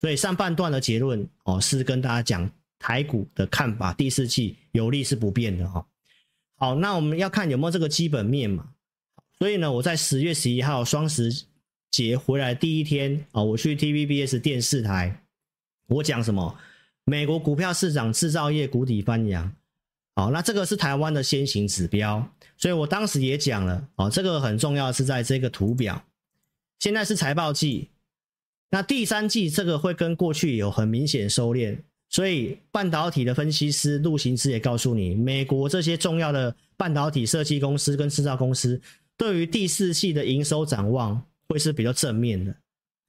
所以上半段的结论哦，是跟大家讲台股的看法，第四季有利是不变的哈。好，那我们要看有没有这个基本面嘛。所以呢，我在十月十一号双十节回来第一天啊，我去 TVBS 电视台，我讲什么？美国股票市场制造业谷底翻扬。好，那这个是台湾的先行指标，所以我当时也讲了哦，这个很重要是在这个图表。现在是财报季，那第三季这个会跟过去有很明显收敛，所以半导体的分析师陆行之也告诉你，美国这些重要的半导体设计公司跟制造公司。对于第四季的营收展望会是比较正面的，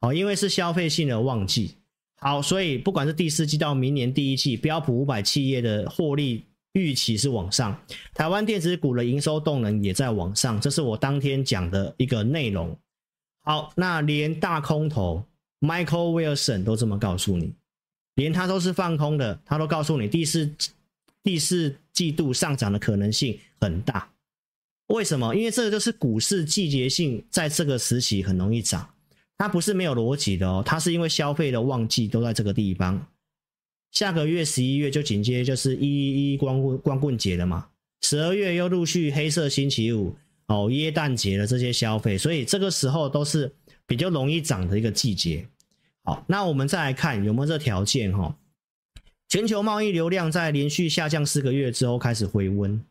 哦，因为是消费性的旺季。好，所以不管是第四季到明年第一季，标普五百企业的获利预期是往上，台湾电子股的营收动能也在往上，这是我当天讲的一个内容。好，那连大空头 Michael Wilson 都这么告诉你，连他都是放空的，他都告诉你第四第四季度上涨的可能性很大。为什么？因为这个就是股市季节性，在这个时期很容易涨，它不是没有逻辑的哦，它是因为消费的旺季都在这个地方。下个月十一月就紧接就是一一一光棍光棍节了嘛，十二月又陆续黑色星期五哦，耶诞节的这些消费，所以这个时候都是比较容易涨的一个季节。好，那我们再来看有没有这条件哈？全球贸易流量在连续下降四个月之后开始回温。《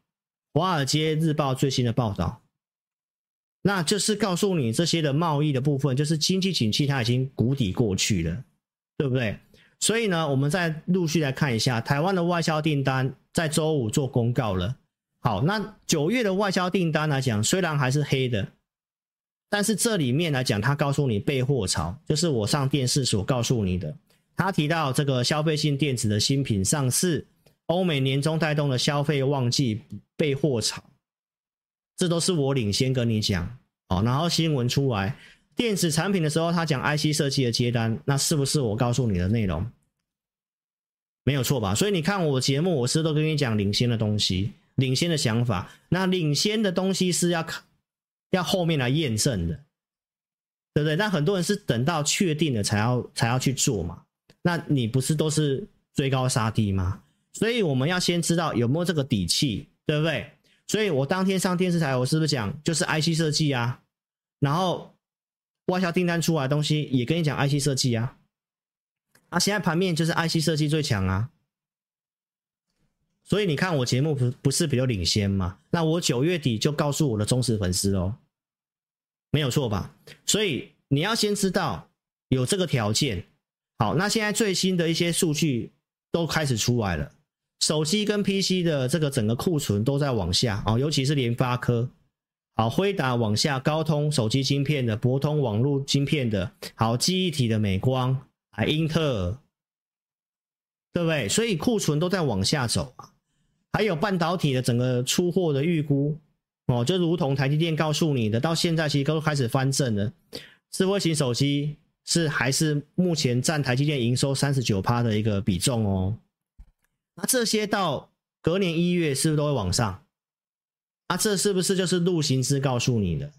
华尔街日报》最新的报道，那就是告诉你这些的贸易的部分，就是经济景气它已经谷底过去了，对不对？所以呢，我们再陆续来看一下台湾的外销订单，在周五做公告了。好，那九月的外销订单来讲，虽然还是黑的，但是这里面来讲，它告诉你备货潮，就是我上电视所告诉你的，他提到这个消费性电子的新品上市。欧美年终带动的消费旺季备货潮，这都是我领先跟你讲哦。然后新闻出来，电子产品的时候，他讲 IC 设计的接单，那是不是我告诉你的内容？没有错吧？所以你看我节目，我是都跟你讲领先的东西，领先的想法。那领先的东西是要要后面来验证的，对不对？那很多人是等到确定了才要才要去做嘛。那你不是都是追高杀低吗？所以我们要先知道有没有这个底气，对不对？所以我当天上电视台，我是不是讲就是 IC 设计啊？然后外销订单出来的东西也跟你讲 IC 设计啊。啊，现在盘面就是 IC 设计最强啊。所以你看我节目不不是比较领先吗？那我九月底就告诉我的忠实粉丝哦，没有错吧？所以你要先知道有这个条件。好，那现在最新的一些数据都开始出来了。手机跟 PC 的这个整个库存都在往下啊，尤其是联发科，好，辉达往下，高通手机晶片的，博通网络晶片的，好，记忆体的美光，还英特尔，对不对？所以库存都在往下走啊。还有半导体的整个出货的预估哦，就如同台积电告诉你的，到现在其实都开始翻正了。智慧型手机是还是目前占台积电营收三十九趴的一个比重哦。那这些到隔年一月是不是都会往上？啊，这是不是就是陆行之告诉你的？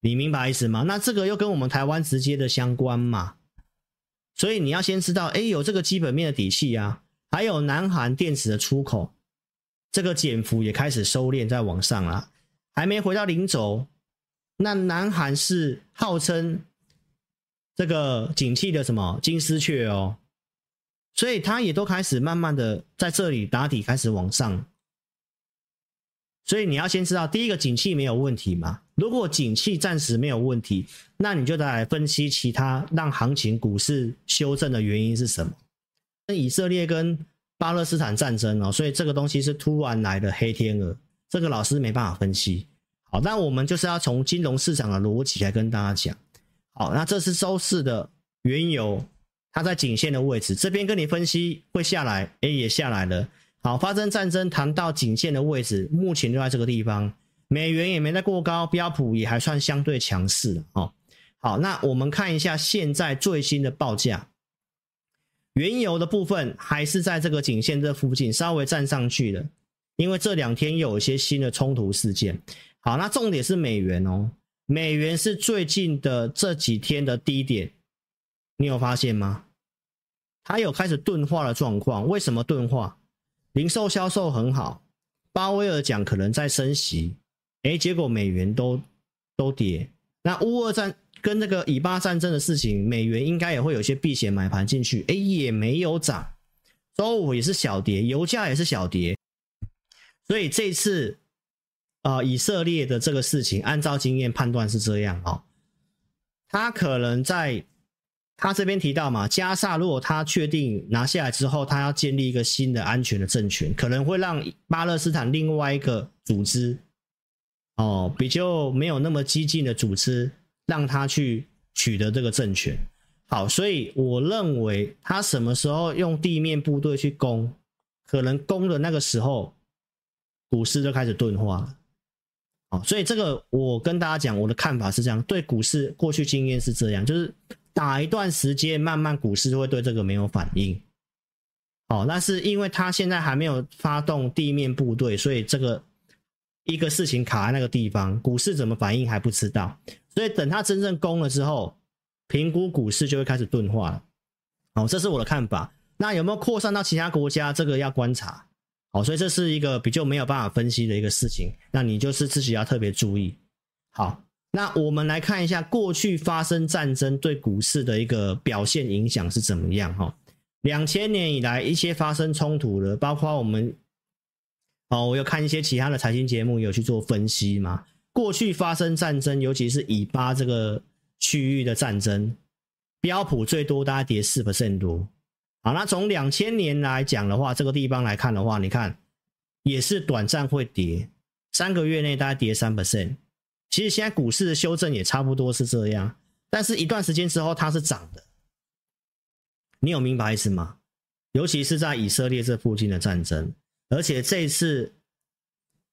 你明白意思吗？那这个又跟我们台湾直接的相关嘛？所以你要先知道，哎，有这个基本面的底气啊，还有南韩电子的出口，这个减幅也开始收敛在往上了，还没回到零轴。那南韩是号称这个景气的什么金丝雀哦。所以它也都开始慢慢的在这里打底，开始往上。所以你要先知道，第一个景气没有问题嘛？如果景气暂时没有问题，那你就来分析其他让行情股市修正的原因是什么？以色列跟巴勒斯坦战争哦，所以这个东西是突然来的黑天鹅，这个老师没办法分析。好，那我们就是要从金融市场的逻辑来跟大家讲。好，那这是周四的原油。它在颈线的位置，这边跟你分析会下来，哎，也下来了。好，发生战争谈到颈线的位置，目前就在这个地方，美元也没在过高，标普也还算相对强势哦。好，那我们看一下现在最新的报价，原油的部分还是在这个颈线这附近稍微站上去了，因为这两天有一些新的冲突事件。好，那重点是美元哦，美元是最近的这几天的低点。你有发现吗？它有开始钝化的状况。为什么钝化？零售销售很好，鲍威尔讲可能在升息，哎，结果美元都都跌。那乌俄战跟那个以巴战争的事情，美元应该也会有些避险买盘进去，哎，也没有涨。周五也是小跌，油价也是小跌。所以这次啊、呃，以色列的这个事情，按照经验判断是这样哦，他可能在。他这边提到嘛，加萨如果他确定拿下来之后，他要建立一个新的安全的政权，可能会让巴勒斯坦另外一个组织，哦，比较没有那么激进的组织，让他去取得这个政权。好，所以我认为他什么时候用地面部队去攻，可能攻的那个时候，股市就开始钝化了。好，所以这个我跟大家讲，我的看法是这样，对股市过去经验是这样，就是。打一段时间，慢慢股市就会对这个没有反应。哦，那是因为他现在还没有发动地面部队，所以这个一个事情卡在那个地方，股市怎么反应还不知道。所以等它真正攻了之后，评估股市就会开始钝化了。哦，这是我的看法。那有没有扩散到其他国家？这个要观察。好，所以这是一个比较没有办法分析的一个事情。那你就是自己要特别注意。好。那我们来看一下过去发生战争对股市的一个表现影响是怎么样哈？两千年以来一些发生冲突的，包括我们哦，我有看一些其他的财经节目有去做分析嘛。过去发生战争，尤其是以巴这个区域的战争，标普最多大概跌四 percent 多。好，那从两千年来讲的话，这个地方来看的话，你看也是短暂会跌，三个月内大概跌三 percent。其实现在股市的修正也差不多是这样，但是一段时间之后它是涨的，你有明白意思吗？尤其是在以色列这附近的战争，而且这次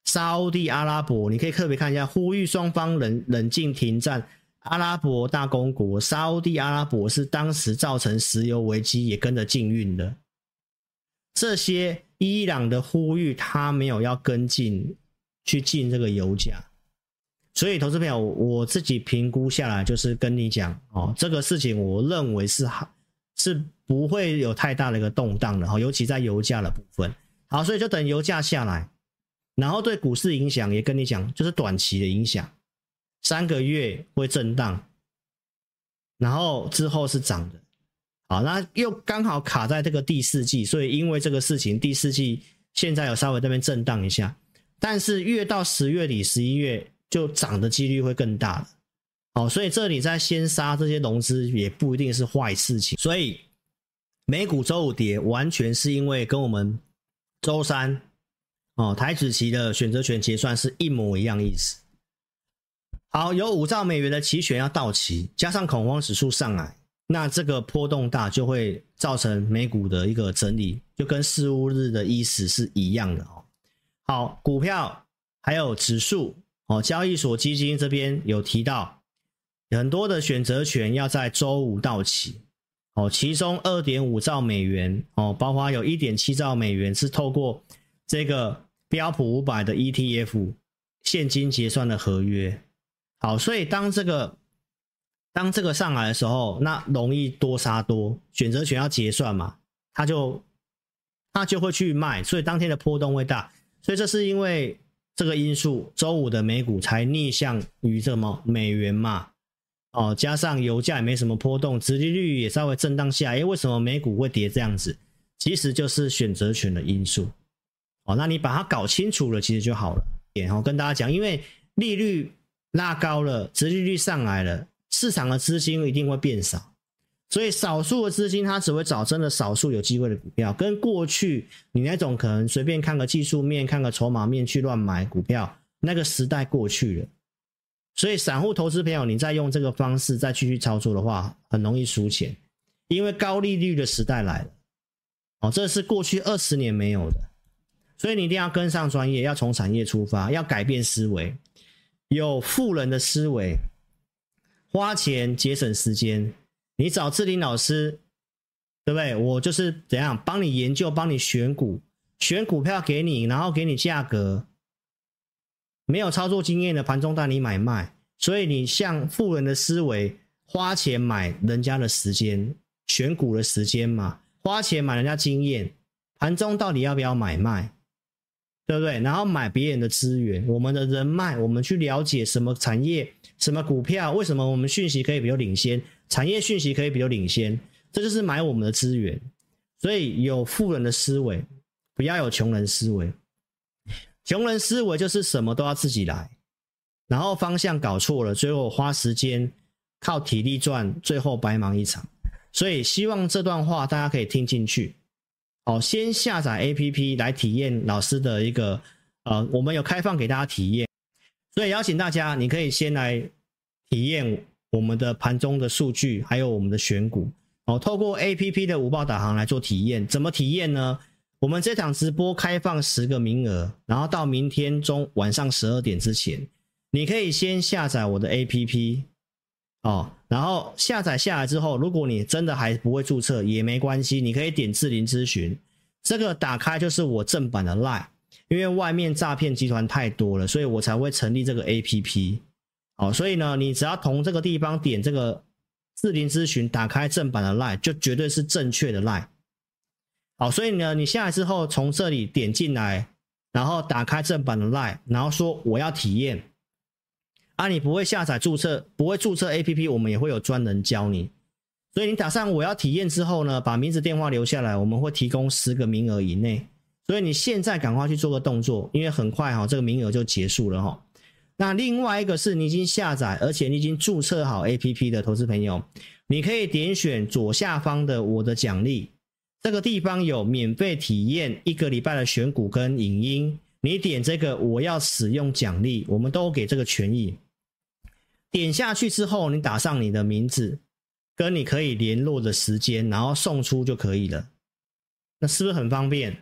沙乌地阿拉伯，你可以特别看一下，呼吁双方冷冷静停战。阿拉伯大公国沙乌地阿拉伯是当时造成石油危机也跟着禁运的，这些伊朗的呼吁他没有要跟进去禁这个油价。所以，投资朋友，我自己评估下来，就是跟你讲哦，这个事情我认为是好，是不会有太大的一个动荡的哈，尤其在油价的部分。好，所以就等油价下来，然后对股市影响也跟你讲，就是短期的影响，三个月会震荡，然后之后是涨的。好，那又刚好卡在这个第四季，所以因为这个事情，第四季现在有稍微这边震荡一下，但是越到十月底、十一月。就涨的几率会更大了，好，所以这里在先杀这些融资也不一定是坏事情。所以美股周五跌，完全是因为跟我们周三哦台指期的选择权结算是一模一样意思。好，有五兆美元的期权要到期，加上恐慌指数上来，那这个波动大就会造成美股的一个整理，就跟四巫日的意思是一样的哦。好，股票还有指数。哦，交易所基金这边有提到，很多的选择权要在周五到期。哦，其中二点五兆美元，哦，包括有一点七兆美元是透过这个标普五百的 ETF 现金结算的合约。好，所以当这个当这个上来的时候，那容易多杀多，选择权要结算嘛，他就他就会去卖，所以当天的波动会大。所以这是因为。这个因素，周五的美股才逆向于这么美元嘛，哦，加上油价也没什么波动，殖利率也稍微震荡下，哎，为什么美股会跌这样子？其实就是选择权的因素，哦，那你把它搞清楚了，其实就好了。然后跟大家讲，因为利率拉高了，殖利率上来了，市场的资金一定会变少。所以少数的资金，它只会找真的少数有机会的股票，跟过去你那种可能随便看个技术面、看个筹码面去乱买股票，那个时代过去了。所以散户投资朋友，你再用这个方式再继续操作的话，很容易输钱，因为高利率的时代来了。哦，这是过去二十年没有的，所以你一定要跟上专业，要从产业出发，要改变思维，有富人的思维，花钱节省时间。你找志霖老师，对不对？我就是怎样帮你研究，帮你选股，选股票给你，然后给你价格。没有操作经验的盘中带你买卖，所以你像富人的思维，花钱买人家的时间，选股的时间嘛，花钱买人家经验，盘中到底要不要买卖，对不对？然后买别人的资源，我们的人脉，我们去了解什么产业、什么股票，为什么我们讯息可以比较领先，产业讯息可以比较领先，这就是买我们的资源。所以有富人的思维，不要有穷人思维。穷人思维就是什么都要自己来，然后方向搞错了，最后花时间靠体力赚，最后白忙一场。所以希望这段话大家可以听进去。好，先下载 APP 来体验老师的一个呃，我们有开放给大家体验，所以邀请大家，你可以先来体验我们的盘中的数据，还有我们的选股。哦，透过 APP 的五报导航来做体验，怎么体验呢？我们这场直播开放十个名额，然后到明天中晚上十二点之前，你可以先下载我的 APP 哦，然后下载下来之后，如果你真的还不会注册也没关系，你可以点智林咨询，这个打开就是我正版的 Lie，因为外面诈骗集团太多了，所以我才会成立这个 APP。好，所以呢，你只要从这个地方点这个智林咨询，打开正版的 Lie，就绝对是正确的 Lie。好，所以呢，你下来之后从这里点进来，然后打开正版的 LINE，然后说我要体验。啊，你不会下载注册，不会注册 APP，我们也会有专人教你。所以你打上我要体验之后呢，把名字电话留下来，我们会提供十个名额以内。所以你现在赶快去做个动作，因为很快哈，这个名额就结束了哈。那另外一个是你已经下载，而且你已经注册好 APP 的投资朋友，你可以点选左下方的我的奖励。这个地方有免费体验一个礼拜的选股跟影音，你点这个我要使用奖励，我们都给这个权益。点下去之后，你打上你的名字跟你可以联络的时间，然后送出就可以了。那是不是很方便？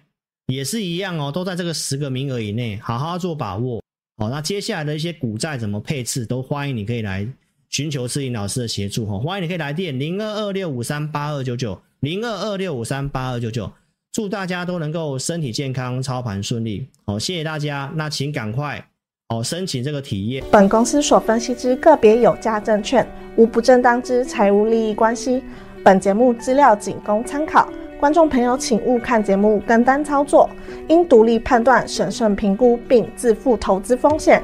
也是一样哦，都在这个十个名额以内，好好做把握。好，那接下来的一些股债怎么配置，都欢迎你可以来寻求智霖老师的协助哈。欢迎你可以来电零二二六五三八二九九。零二二六五三八二九九，祝大家都能够身体健康，操盘顺利。好，谢谢大家。那请赶快哦申请这个体验。本公司所分析之个别有价证券，无不正当之财务利益关系。本节目资料仅供参考，观众朋友请勿看节目跟单操作，应独立判断、审慎评估并自负投资风险。